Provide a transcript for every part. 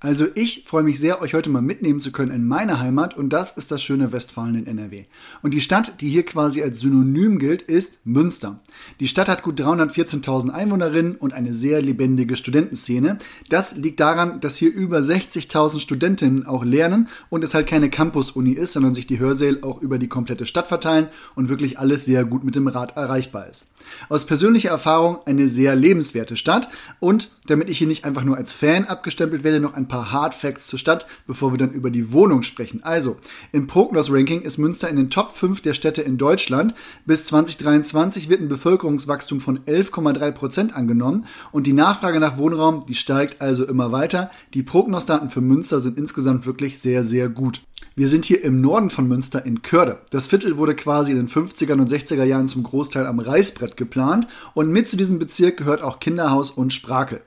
Also ich freue mich sehr, euch heute mal mitnehmen zu können in meine Heimat und das ist das schöne Westfalen in NRW. Und die Stadt, die hier quasi als Synonym gilt, ist Münster. Die Stadt hat gut 314.000 Einwohnerinnen und eine sehr lebendige Studentenszene. Das liegt daran, dass hier über 60.000 Studentinnen auch lernen und es halt keine Campus-Uni ist, sondern sich die Hörsäle auch über die komplette Stadt verteilen und wirklich alles sehr gut mit dem Rad erreichbar ist. Aus persönlicher Erfahrung eine sehr lebenswerte Stadt und damit ich hier nicht einfach nur als Fan abgestempelt werde, noch ein paar Hard Facts zur Stadt, bevor wir dann über die Wohnung sprechen. Also, im Prognos Ranking ist Münster in den Top 5 der Städte in Deutschland. Bis 2023 wird ein Bevölkerungswachstum von 11,3 Prozent angenommen und die Nachfrage nach Wohnraum, die steigt also immer weiter. Die Prognosdaten für Münster sind insgesamt wirklich sehr, sehr gut. Wir sind hier im Norden von Münster in Körde. Das Viertel wurde quasi in den 50er und 60er Jahren zum Großteil am Reißbrett geplant und mit zu diesem Bezirk gehört auch Kinderhaus und Sprakel.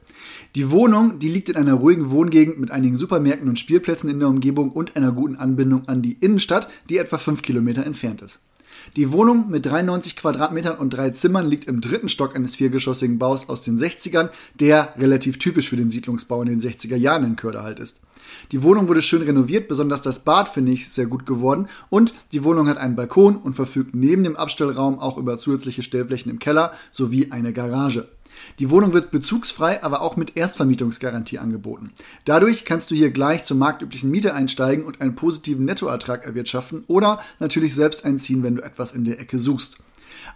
Die Wohnung, die liegt in einer ruhigen Wohngegend mit einigen Supermärkten und Spielplätzen in der Umgebung und einer guten Anbindung an die Innenstadt, die etwa 5 Kilometer entfernt ist. Die Wohnung mit 93 Quadratmetern und drei Zimmern liegt im dritten Stock eines viergeschossigen Baus aus den 60ern, der relativ typisch für den Siedlungsbau in den 60er Jahren in Körde halt ist. Die Wohnung wurde schön renoviert, besonders das Bad finde ich sehr gut geworden und die Wohnung hat einen Balkon und verfügt neben dem Abstellraum auch über zusätzliche Stellflächen im Keller sowie eine Garage. Die Wohnung wird bezugsfrei, aber auch mit Erstvermietungsgarantie angeboten. Dadurch kannst du hier gleich zur marktüblichen Miete einsteigen und einen positiven Nettoertrag erwirtschaften oder natürlich selbst einziehen, wenn du etwas in der Ecke suchst.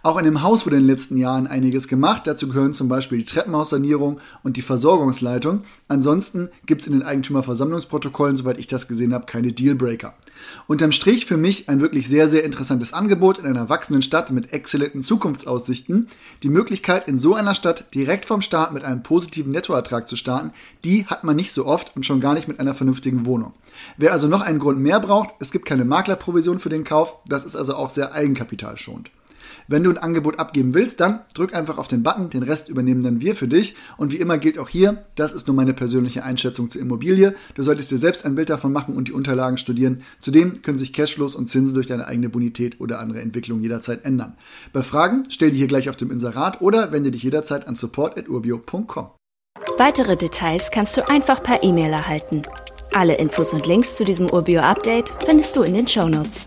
Auch in dem Haus wurde in den letzten Jahren einiges gemacht. Dazu gehören zum Beispiel die Treppenhaussanierung und die Versorgungsleitung. Ansonsten gibt es in den Eigentümerversammlungsprotokollen, soweit ich das gesehen habe, keine Dealbreaker. Unterm Strich für mich ein wirklich sehr, sehr interessantes Angebot in einer wachsenden Stadt mit exzellenten Zukunftsaussichten. Die Möglichkeit, in so einer Stadt direkt vom Start mit einem positiven Nettoertrag zu starten, die hat man nicht so oft und schon gar nicht mit einer vernünftigen Wohnung. Wer also noch einen Grund mehr braucht, es gibt keine Maklerprovision für den Kauf, das ist also auch sehr eigenkapitalschonend. Wenn du ein Angebot abgeben willst, dann drück einfach auf den Button, den Rest übernehmen dann wir für dich. Und wie immer gilt auch hier, das ist nur meine persönliche Einschätzung zur Immobilie. Du solltest dir selbst ein Bild davon machen und die Unterlagen studieren. Zudem können sich Cashflows und Zinsen durch deine eigene Bonität oder andere Entwicklung jederzeit ändern. Bei Fragen stell die hier gleich auf dem Inserat oder wende dich jederzeit an support.urbio.com. Weitere Details kannst du einfach per E-Mail erhalten. Alle Infos und Links zu diesem Urbio-Update findest du in den Show Notes.